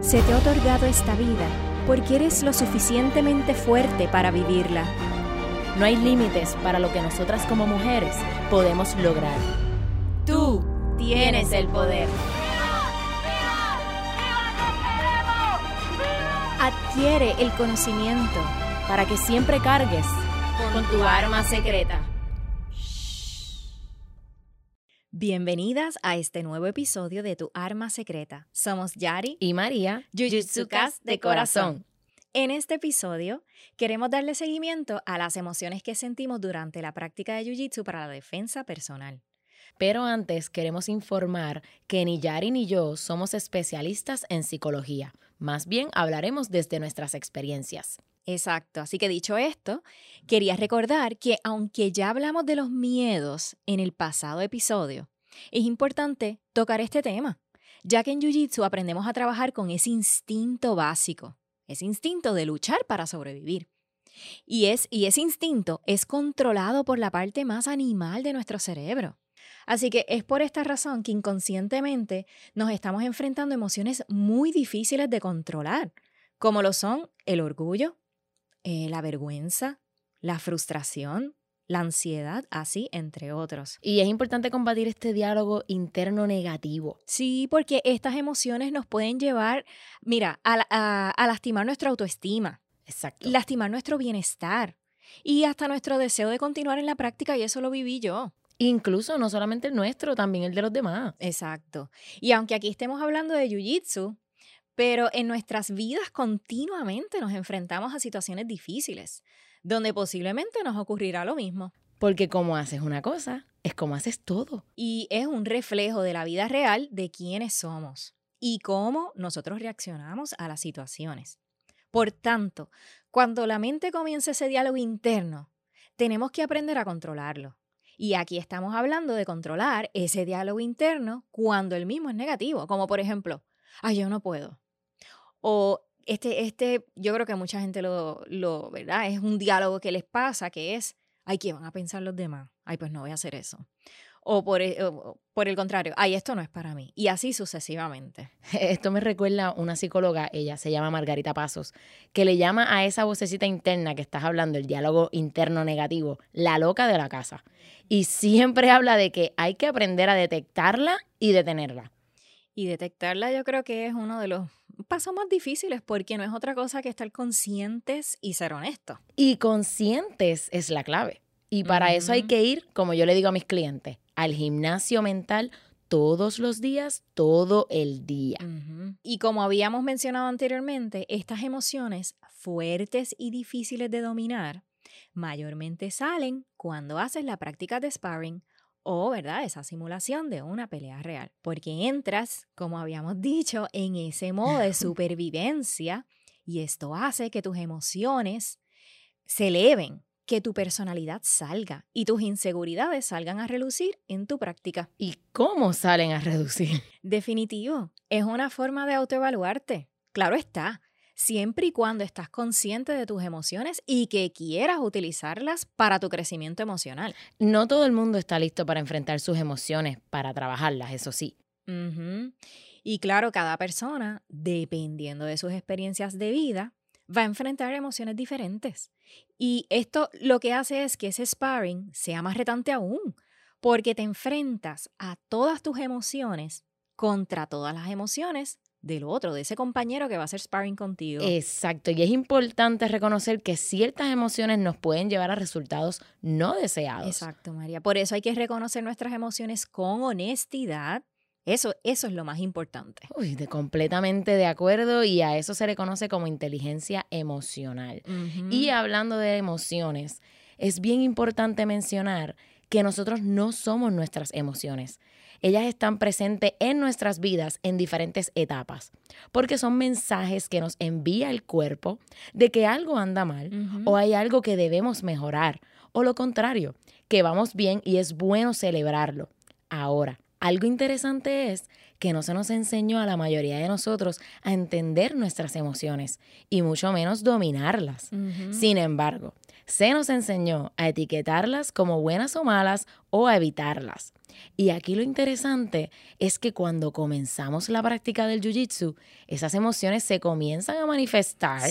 se te ha otorgado esta vida porque eres lo suficientemente fuerte para vivirla. No hay límites para lo que nosotras como mujeres podemos lograr. Tú tienes el poder. Adquiere el conocimiento para que siempre cargues con tu arma secreta. Bienvenidas a este nuevo episodio de Tu Arma Secreta. Somos Yari y María, Jujutsukas de corazón. En este episodio queremos darle seguimiento a las emociones que sentimos durante la práctica de Jiu-Jitsu para la defensa personal. Pero antes queremos informar que ni Yari ni yo somos especialistas en psicología. Más bien hablaremos desde nuestras experiencias. Exacto. Así que dicho esto, quería recordar que aunque ya hablamos de los miedos en el pasado episodio, es importante tocar este tema, ya que en Jiu-Jitsu aprendemos a trabajar con ese instinto básico, ese instinto de luchar para sobrevivir. Y, es, y ese instinto es controlado por la parte más animal de nuestro cerebro. Así que es por esta razón que inconscientemente nos estamos enfrentando emociones muy difíciles de controlar, como lo son el orgullo, eh, la vergüenza, la frustración, la ansiedad, así entre otros. Y es importante combatir este diálogo interno negativo. Sí, porque estas emociones nos pueden llevar, mira, a, a lastimar nuestra autoestima. Exacto. Lastimar nuestro bienestar y hasta nuestro deseo de continuar en la práctica, y eso lo viví yo. Incluso no solamente el nuestro, también el de los demás. Exacto. Y aunque aquí estemos hablando de Jiu-Jitsu, pero en nuestras vidas continuamente nos enfrentamos a situaciones difíciles, donde posiblemente nos ocurrirá lo mismo. Porque como haces una cosa, es como haces todo. Y es un reflejo de la vida real de quiénes somos y cómo nosotros reaccionamos a las situaciones. Por tanto, cuando la mente comienza ese diálogo interno, tenemos que aprender a controlarlo. Y aquí estamos hablando de controlar ese diálogo interno cuando el mismo es negativo, como por ejemplo, ay, yo no puedo, o este, este, yo creo que mucha gente lo, lo, ¿verdad? Es un diálogo que les pasa, que es, ay, ¿qué van a pensar los demás? Ay, pues no voy a hacer eso. O por, e, por el contrario, ay, esto no es para mí. Y así sucesivamente. Esto me recuerda a una psicóloga, ella se llama Margarita Pasos, que le llama a esa vocecita interna que estás hablando, el diálogo interno negativo, la loca de la casa. Y siempre habla de que hay que aprender a detectarla y detenerla. Y detectarla yo creo que es uno de los pasos más difíciles porque no es otra cosa que estar conscientes y ser honestos. Y conscientes es la clave. Y para eso hay que ir, como yo le digo a mis clientes, al gimnasio mental todos los días, todo el día. Y como habíamos mencionado anteriormente, estas emociones fuertes y difíciles de dominar mayormente salen cuando haces la práctica de sparring o, ¿verdad?, esa simulación de una pelea real. Porque entras, como habíamos dicho, en ese modo de supervivencia y esto hace que tus emociones se eleven, que tu personalidad salga y tus inseguridades salgan a relucir en tu práctica. ¿Y cómo salen a reducir? Definitivo, es una forma de autoevaluarte. Claro está, siempre y cuando estás consciente de tus emociones y que quieras utilizarlas para tu crecimiento emocional. No todo el mundo está listo para enfrentar sus emociones, para trabajarlas, eso sí. Y claro, cada persona, dependiendo de sus experiencias de vida, va a enfrentar emociones diferentes. Y esto lo que hace es que ese sparring sea más retante aún, porque te enfrentas a todas tus emociones contra todas las emociones del otro, de ese compañero que va a hacer sparring contigo. Exacto, y es importante reconocer que ciertas emociones nos pueden llevar a resultados no deseados. Exacto, María. Por eso hay que reconocer nuestras emociones con honestidad. Eso, eso es lo más importante. Uy, de completamente de acuerdo y a eso se le conoce como inteligencia emocional. Y hablando de emociones, es bien importante mencionar que nosotros no somos nuestras emociones ellas están presentes en nuestras vidas en diferentes etapas, porque son mensajes que nos envía el cuerpo de que algo anda mal o hay algo que debemos mejorar, o lo contrario, que vamos bien y es bueno celebrarlo. Ahora, algo interesante es que no se nos enseñó a la mayoría de nosotros a entender nuestras emociones y mucho menos dominarlas. Sin embargo, se nos enseñó a etiquetarlas como buenas o malas o a evitarlas. Y aquí lo interesante es que cuando comenzamos la práctica del Jiu-Jitsu, esas emociones se comienzan a manifestar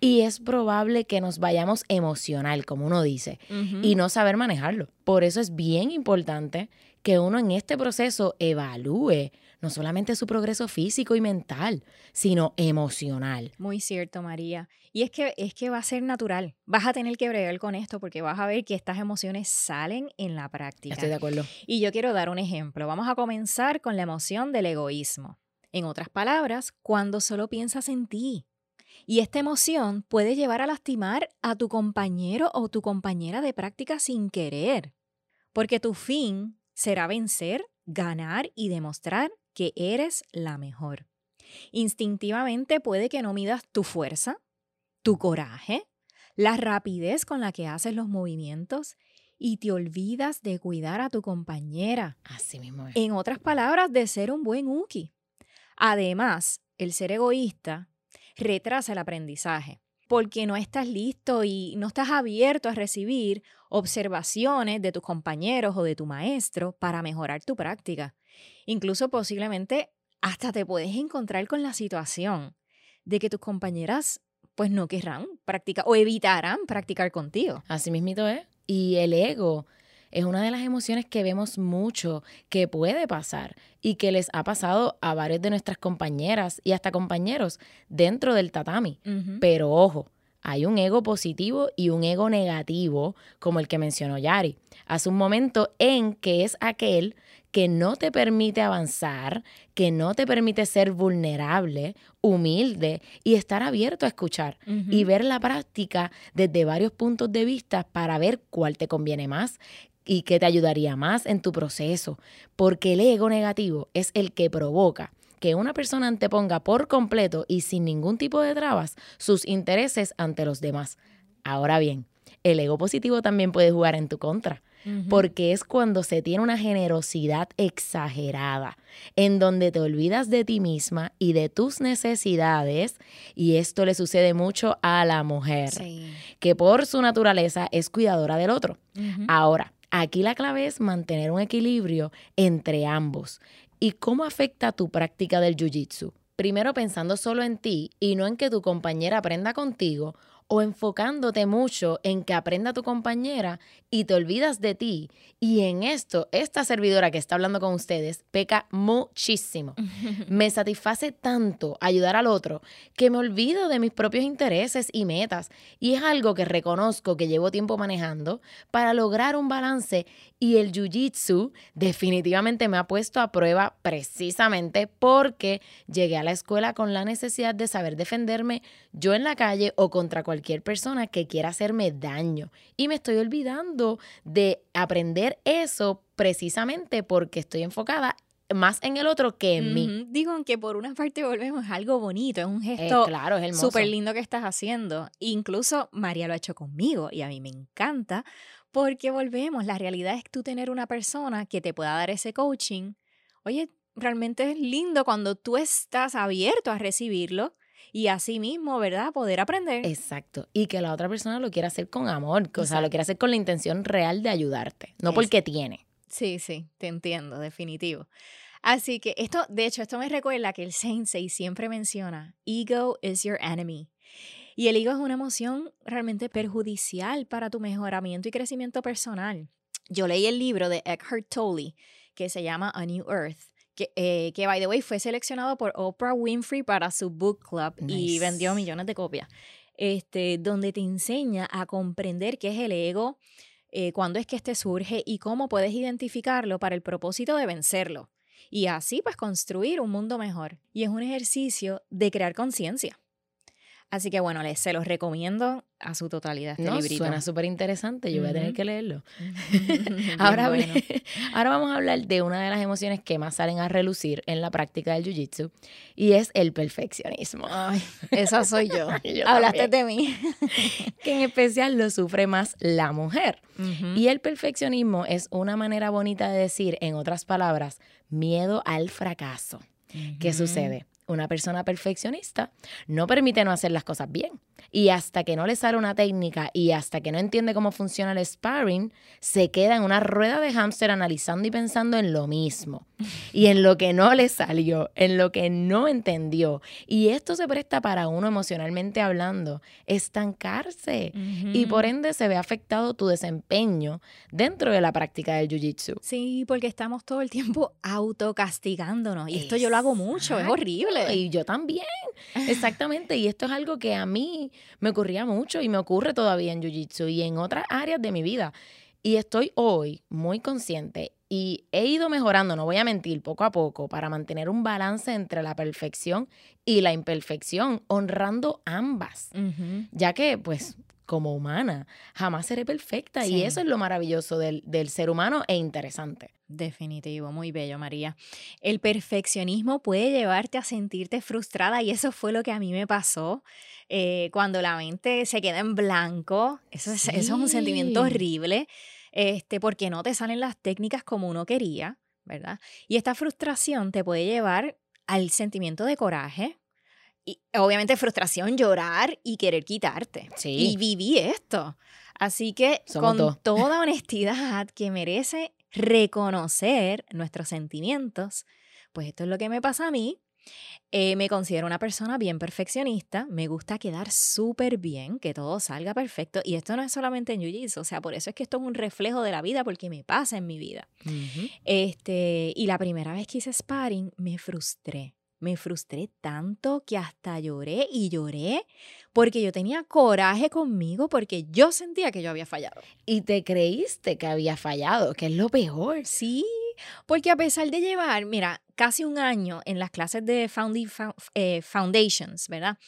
y es probable que nos vayamos emocional, como uno dice, y no saber manejarlo. Por eso es bien importante que uno en este proceso evalúe no solamente su progreso físico y mental, sino emocional. Muy cierto, María. Y es que, es que va a ser natural. Vas a tener que bregar con esto porque vas a ver que estas emociones salen en la práctica. Estoy de acuerdo. Y yo quiero dar un ejemplo. Vamos a comenzar con la emoción del egoísmo. En otras palabras, cuando solo piensas en ti. Y esta emoción puede llevar a lastimar a tu compañero o tu compañera de práctica sin querer. Porque tu fin será vencer, ganar y demostrar que eres la mejor. Instintivamente puede que no midas tu fuerza, tu coraje, la rapidez con la que haces los movimientos y te olvidas de cuidar a tu compañera. Así mismo es. En otras palabras, de ser un buen uki. Además, el ser egoísta retrasa el aprendizaje porque no estás listo y no estás abierto a recibir observaciones de tus compañeros o de tu maestro para mejorar tu práctica. Incluso posiblemente hasta te puedes encontrar con la situación de que tus compañeras pues no querrán practicar o evitarán practicar contigo. Así mismito es. Y el ego es una de las emociones que vemos mucho que puede pasar y que les ha pasado a varios de nuestras compañeras y hasta compañeros dentro del tatami. Pero ojo, hay un ego positivo y un ego negativo, como el que mencionó Yari. Hace un momento en que es aquel que no te permite avanzar, que no te permite ser vulnerable, humilde y estar abierto a escuchar y ver la práctica desde varios puntos de vista para ver cuál te conviene más y qué te ayudaría más en tu proceso, porque el ego negativo es el que provoca que una persona anteponga por completo y sin ningún tipo de trabas sus intereses ante los demás. Ahora bien, el ego positivo también puede jugar en tu contra, porque es cuando se tiene una generosidad exagerada, en donde te olvidas de ti misma y de tus necesidades, y esto le sucede mucho a la mujer, que por su naturaleza es cuidadora del otro. Ahora, aquí la clave es mantener un equilibrio entre ambos. ¿Y cómo afecta tu práctica del Jiu-Jitsu? Primero pensando solo en ti y no en que tu compañera aprenda contigo o enfocándote mucho en que aprenda tu compañera y te olvidas de ti. Y en esto, esta servidora que está hablando con ustedes peca muchísimo. Me satisface tanto ayudar al otro que me olvido de mis propios intereses y metas. Y es algo que reconozco que llevo tiempo manejando para lograr un balance y el Jiu-Jitsu definitivamente me ha puesto a prueba precisamente porque llegué a la escuela con la necesidad de saber defenderme yo en la calle o contra cualquier persona que quiera hacerme daño. Y me estoy olvidando de aprender eso precisamente porque estoy enfocada más en el otro que en mí. Digo, que por una parte volvemos, es algo bonito, es un eh, gesto claro, es súper lindo que estás haciendo. Incluso María lo ha hecho conmigo y a mí me encanta porque volvemos, la realidad es tú tener una persona que te pueda dar ese coaching. Oye, realmente es lindo cuando tú estás abierto a recibirlo y así mismo, ¿verdad? Poder aprender. Exacto. Y que la otra persona lo quiera hacer con amor, o sea, lo quiera hacer con la intención real de ayudarte, no porque tiene. Sí, sí, te entiendo, definitivo. Así que esto, de hecho, esto me recuerda que el sensei siempre menciona, ego is your enemy. Y el ego es una emoción realmente perjudicial para tu mejoramiento y crecimiento personal. Yo leí el libro de Eckhart Tolle que se llama A New Earth, que, eh, que by the way fue seleccionado por Oprah Winfrey para su book club y vendió millones de copias. Este, donde te enseña a comprender qué es el ego, eh, cuándo es que este surge y cómo puedes identificarlo para el propósito de vencerlo. Y así pues construir un mundo mejor. Y es un ejercicio de crear conciencia. Así que bueno, les, se los recomiendo a su totalidad este no, Suena súper interesante, yo voy a tener que leerlo. ahora, ahora vamos a hablar de una de las emociones que más salen a relucir en la práctica del Jiu-Jitsu y es el perfeccionismo. Ay, esa soy yo. Hablaste de mí. que en especial lo sufre más la mujer. Y el perfeccionismo es una manera bonita de decir, en otras palabras, miedo al fracaso. ¿Qué sucede? Una persona perfeccionista no permite no hacer las cosas bien. Y hasta que no le sale una técnica y hasta que no entiende cómo funciona el sparring, se queda en una rueda de hámster analizando y pensando en lo mismo. Y en lo que no le salió, en lo que no entendió. Y esto se presta para uno emocionalmente hablando, estancarse. Y por ende se ve afectado tu desempeño dentro de la práctica del jiu-jitsu. Sí, porque estamos todo el tiempo autocastigándonos. Y esto yo lo hago mucho, es horrible. Y yo también. Exactamente. Y esto es algo que a mí me ocurría mucho y me ocurre todavía en Jiu-Jitsu y en otras áreas de mi vida. Y estoy hoy muy consciente y he ido mejorando, no voy a mentir, poco a poco, para mantener un balance entre la perfección y la imperfección, honrando ambas. Ya que, pues, como humana, jamás seré perfecta. Y eso es lo maravilloso del, del ser humano e interesante. Definitivo, muy bello, María. El perfeccionismo puede llevarte a sentirte frustrada y eso fue lo que a mí me pasó eh, cuando la mente se queda en blanco. Eso es, eso es un sentimiento horrible, este, porque no te salen las técnicas como uno quería, ¿verdad? Y esta frustración te puede llevar al sentimiento de coraje, y obviamente frustración, llorar y querer quitarte. Sí. Y viví esto. Así que con toda honestidad que merece reconocer nuestros sentimientos, pues esto es lo que me pasa a mí. Eh, me considero una persona bien perfeccionista, me gusta quedar súper bien, que todo salga perfecto. Y esto no es solamente en jiu o sea, por eso es que esto es un reflejo de la vida, porque me pasa en mi vida. este, y la primera vez que hice sparring, me frustré me frustré tanto que hasta lloré y lloré porque yo tenía coraje conmigo porque yo sentía que yo había fallado. Y te creíste que había fallado, que es lo peor. Sí, porque a pesar de llevar, mira, casi un año en las clases de eh, Foundations, ¿verdad?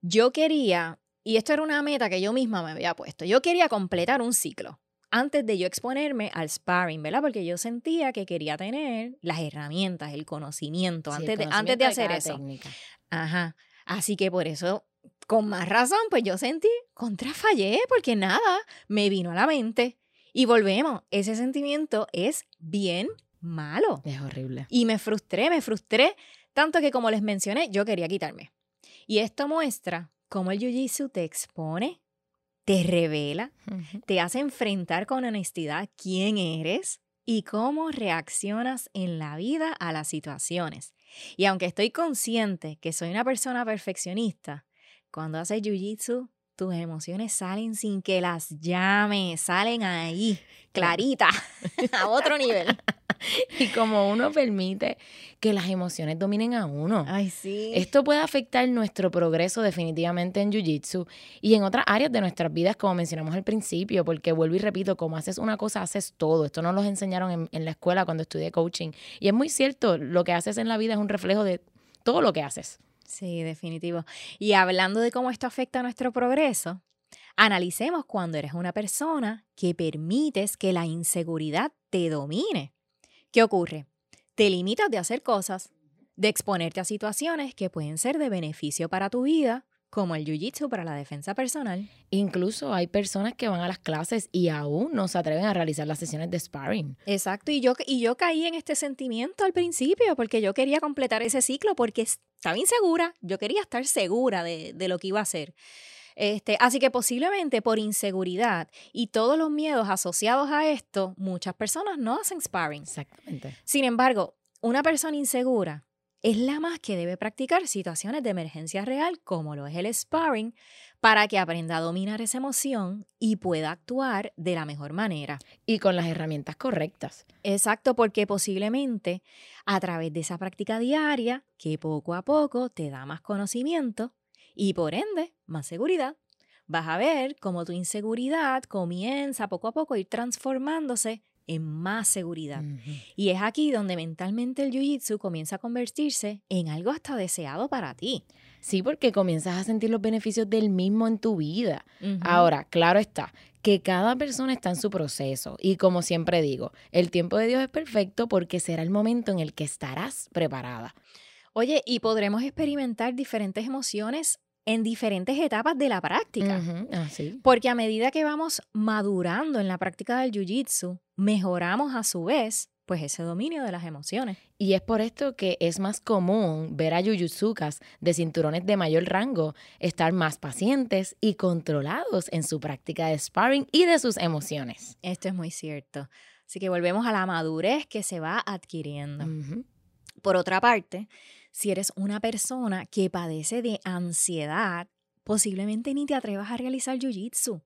Yo quería, y esto era una meta que yo misma me había puesto, yo quería completar un ciclo antes de yo exponerme al sparring, ¿verdad? Porque yo sentía que quería tener las herramientas, el conocimiento, antes, de, antes de hacer eso. Técnica. Ajá. Así que por eso, con más razón, pues yo sentí, contra fallé, porque nada, me vino a la mente. Y volvemos, ese sentimiento es bien malo. Es horrible. Y me frustré, me frustré, tanto que como les mencioné, yo quería quitarme. Y esto muestra cómo el Jiu-Jitsu te expone te revela, te hace enfrentar con honestidad quién eres y cómo reaccionas en la vida a las situaciones. Y aunque estoy consciente que soy una persona perfeccionista, cuando haces jiu-jitsu, tus emociones salen sin que las llames, salen ahí, clarita, a otro nivel. y como uno permite que las emociones dominen a uno. Ay, sí. Esto puede afectar nuestro progreso definitivamente en Jiu-Jitsu y en otras áreas de nuestras vidas, como mencionamos al principio, porque vuelvo y repito, como haces una cosa, haces todo. Esto no nos enseñaron en, en la escuela cuando estudié coaching. Y es muy cierto, lo que haces en la vida es un reflejo de todo lo que haces. Sí, definitivo. Y hablando de cómo esto afecta a nuestro progreso, analicemos cuando eres una persona que permites que la inseguridad te domine. ¿Qué ocurre? Te limitas de hacer cosas, de exponerte a situaciones que pueden ser de beneficio para tu vida, como el jiu-jitsu para la defensa personal. Incluso hay personas que van a las clases y aún no se atreven a realizar las sesiones de sparring. Exacto, y yo, y yo caí en este sentimiento al principio porque yo quería completar ese ciclo porque estaba insegura, yo quería estar segura de, de lo que iba a hacer. Este, así que posiblemente por inseguridad y todos los miedos asociados a esto, muchas personas no hacen sparring. Exactamente. Sin embargo, una persona insegura es la más que debe practicar situaciones de emergencia real, como lo es el sparring, para que aprenda a dominar esa emoción y pueda actuar de la mejor manera. Y con las herramientas correctas. Exacto, porque posiblemente a través de esa práctica diaria, que poco a poco te da más conocimiento, y por ende más seguridad. Vas a ver cómo tu inseguridad comienza poco a poco a ir transformándose en más seguridad. Y es aquí donde mentalmente el Jiu-Jitsu comienza a convertirse en algo hasta deseado para ti. Sí, porque comienzas a sentir los beneficios del mismo en tu vida. Ahora, claro está, que cada persona está en su proceso y como siempre digo, el tiempo de Dios es perfecto porque será el momento en el que estarás preparada. Oye, y podremos experimentar diferentes emociones en diferentes etapas de la práctica. Ah, Porque a medida que vamos madurando en la práctica del jiu-jitsu, mejoramos a su vez pues ese dominio de las emociones. Y es por esto que es más común ver a yuyutsukas de cinturones de mayor rango estar más pacientes y controlados en su práctica de sparring y de sus emociones. Esto es muy cierto. Así que volvemos a la madurez que se va adquiriendo. Por otra parte, si eres una persona que padece de ansiedad, posiblemente ni te atrevas a realizar jiu-jitsu.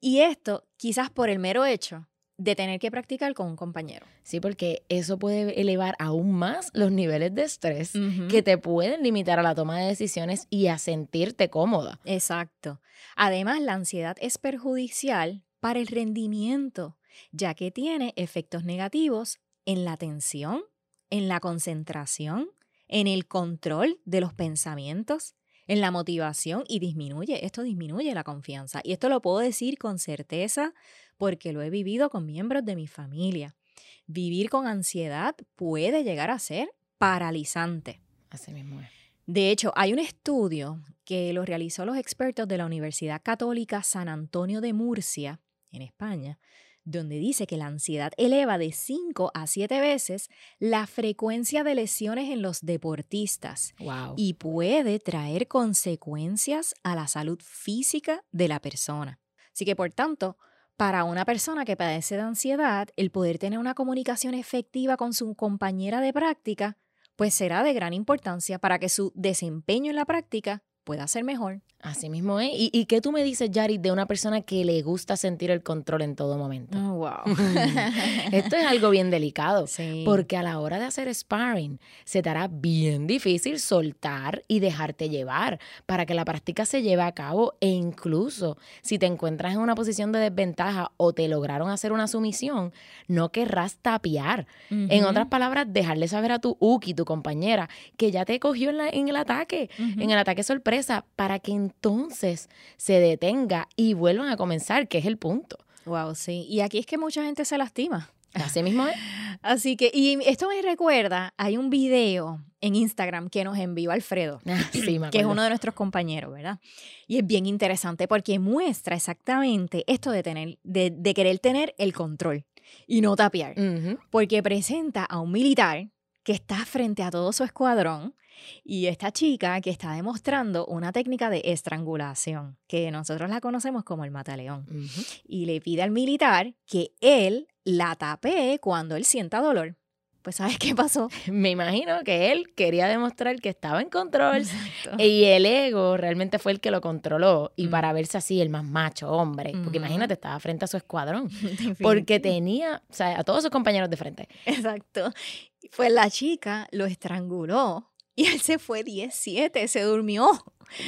Y esto quizás por el mero hecho de tener que practicar con un compañero. Sí, porque eso puede elevar aún más los niveles de estrés que te pueden limitar a la toma de decisiones y a sentirte cómoda. Exacto. Además, la ansiedad es perjudicial para el rendimiento, ya que tiene efectos negativos en la atención, en la concentración, en el control de los pensamientos, en la motivación y disminuye, esto disminuye la confianza. Y esto lo puedo decir con certeza porque lo he vivido con miembros de mi familia. Vivir con ansiedad puede llegar a ser paralizante. Así mismo es. De hecho, hay un estudio que lo realizó los expertos de la Universidad Católica San Antonio de Murcia, en España, donde dice que la ansiedad eleva de 5 a 7 veces la frecuencia de lesiones en los deportistas y puede traer consecuencias a la salud física de la persona. Así que, por tanto, para una persona que padece de ansiedad, el poder tener una comunicación efectiva con su compañera de práctica, pues será de gran importancia para que su desempeño en la práctica pueda ser mejor. Así mismo es. ¿Y, qué tú me dices, Yari, de una persona que le gusta sentir el control en todo momento? Oh, wow. Esto es algo bien delicado. Porque a la hora de hacer sparring, se te hará bien difícil soltar y dejarte llevar para que la práctica se lleve a cabo. E incluso si te encuentras en una posición de desventaja o te lograron hacer una sumisión, no querrás tapiar. En otras palabras, dejarle saber a tu Uki, tu compañera, que ya te cogió en, en el ataque, en el ataque sorpresa, para que entonces se detenga y vuelvan a comenzar, que es el punto. Wow, sí. Y aquí es que mucha gente se lastima. Así mismo es. Así que, y esto me recuerda, hay un video en Instagram que nos envió Alfredo, ah, que es uno de nuestros compañeros, ¿verdad? Y es bien interesante porque muestra exactamente esto de, tener, de, querer tener el control y no tapear. Porque presenta a un militar que está frente a todo su escuadrón y esta chica que está demostrando una técnica de estrangulación, que nosotros la conocemos como el mataleón, y le pide al militar que él la tape cuando él sienta dolor. Pues ¿sabes qué pasó? Me imagino que él quería demostrar que estaba en control y el ego realmente fue el que lo controló y para verse así el más macho hombre, porque imagínate, estaba frente a su escuadrón, porque tenía, o sea, a todos sus compañeros de frente. Exacto. Pues la chica lo estranguló y él se fue 17, se durmió.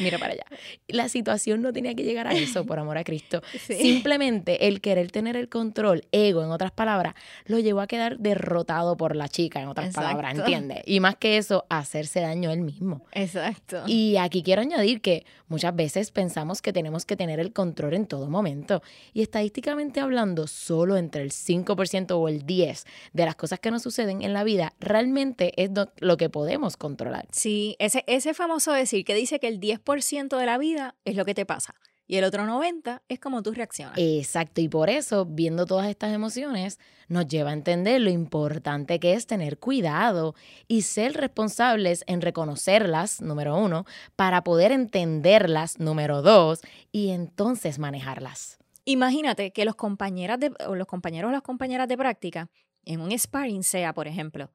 Mira para allá. La situación no tenía que llegar a eso, por amor a Cristo. Simplemente el querer tener el control, ego, en otras palabras, lo llevó a quedar derrotado por la chica, en otras palabras, ¿entiendes? Y más que eso, hacerse daño él mismo. Exacto. Y aquí quiero añadir que muchas veces pensamos que tenemos que tener el control en todo momento. Y estadísticamente hablando, solo entre el 5% o el 10% de las cosas que nos suceden en la vida realmente es lo que podemos controlar. Sí, ese, ese famoso decir que dice que el 10% de la vida es lo que te pasa. Y el otro 90 es como tú reaccionas. Exacto, y por eso, viendo todas estas emociones, nos lleva a entender lo importante que es tener cuidado y ser responsables en reconocerlas, número uno, para poder entenderlas, número dos, y entonces manejarlas. Imagínate que los, compañeras de, o los compañeros o las compañeras de práctica en un sparring sea, por ejemplo,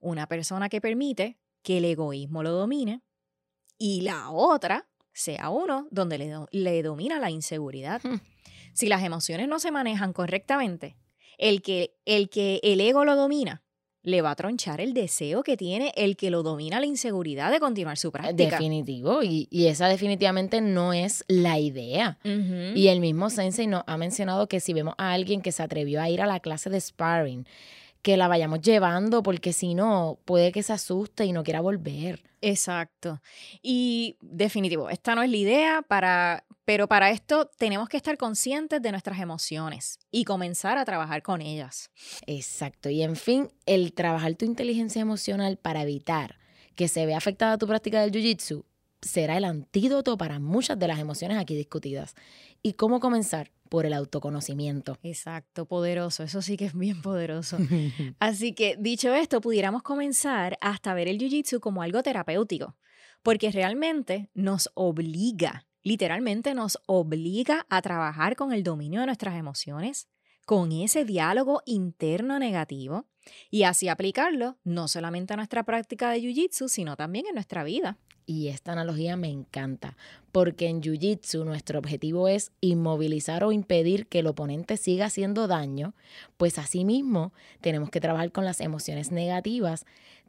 una persona que permite que el egoísmo lo domine, y la otra sea uno donde le, le domina la inseguridad. Hmm. Si las emociones no se manejan correctamente, el que, el que el ego lo domina, le va a tronchar el deseo que tiene el que lo domina la inseguridad de continuar su práctica. Definitivo, y, esa definitivamente no es la idea. Y el mismo Sensei nos ha mencionado que si vemos a alguien que se atrevió a ir a la clase de sparring, que la vayamos llevando, porque si no, puede que se asuste y no quiera volver. Exacto. Y definitivo, esta no es la idea, para, pero para esto tenemos que estar conscientes de nuestras emociones y comenzar a trabajar con ellas. Exacto. Y en fin, el trabajar tu inteligencia emocional para evitar que se vea afectada tu práctica del Jiu-Jitsu será el antídoto para muchas de las emociones aquí discutidas. ¿Y cómo comenzar? Por el autoconocimiento. Exacto, poderoso, eso sí que es bien poderoso. Así que dicho esto, pudiéramos comenzar hasta ver el Jiu-Jitsu como algo terapéutico, porque realmente nos obliga, literalmente nos obliga a trabajar con el dominio de nuestras emociones, con ese diálogo interno negativo y así aplicarlo no solamente a nuestra práctica de Jiu-Jitsu, sino también en nuestra vida. Y esta analogía me encanta, porque en Jiu-Jitsu nuestro objetivo es inmovilizar o impedir que el oponente siga haciendo daño, pues asimismo tenemos que trabajar con las emociones negativas,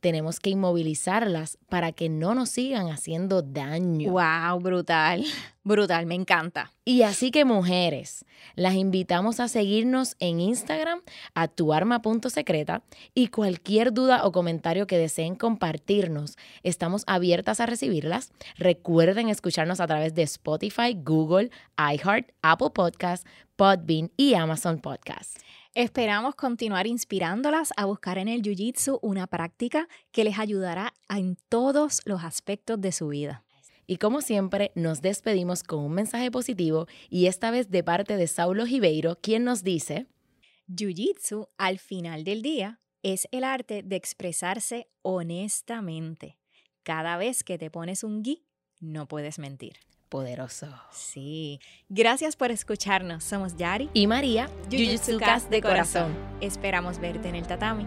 tenemos que inmovilizarlas para que no nos sigan haciendo daño. ¡Wow! Brutal, brutal, me encanta. Y así que mujeres, las invitamos a seguirnos en Instagram a tuarma.secreta y cualquier duda o comentario que deseen compartirnos, estamos abiertas a recibirlas. Recuerden escucharnos a través de Spotify, Google, iHeart, Apple Podcasts, Podbean y Amazon Podcasts. Esperamos continuar inspirándolas a buscar en el Jiu-Jitsu una práctica que les ayudará en todos los aspectos de su vida. Y como siempre, nos despedimos con un mensaje positivo y esta vez de parte de Saulo Ribeiro, quien nos dice, Jiu-Jitsu al final del día es el arte de expresarse honestamente. Cada vez que te pones un gi, no puedes mentir. Poderoso. Sí. Gracias por escucharnos. Somos Yari y María, Jiu-Jitsu de corazón. Esperamos verte en el tatami.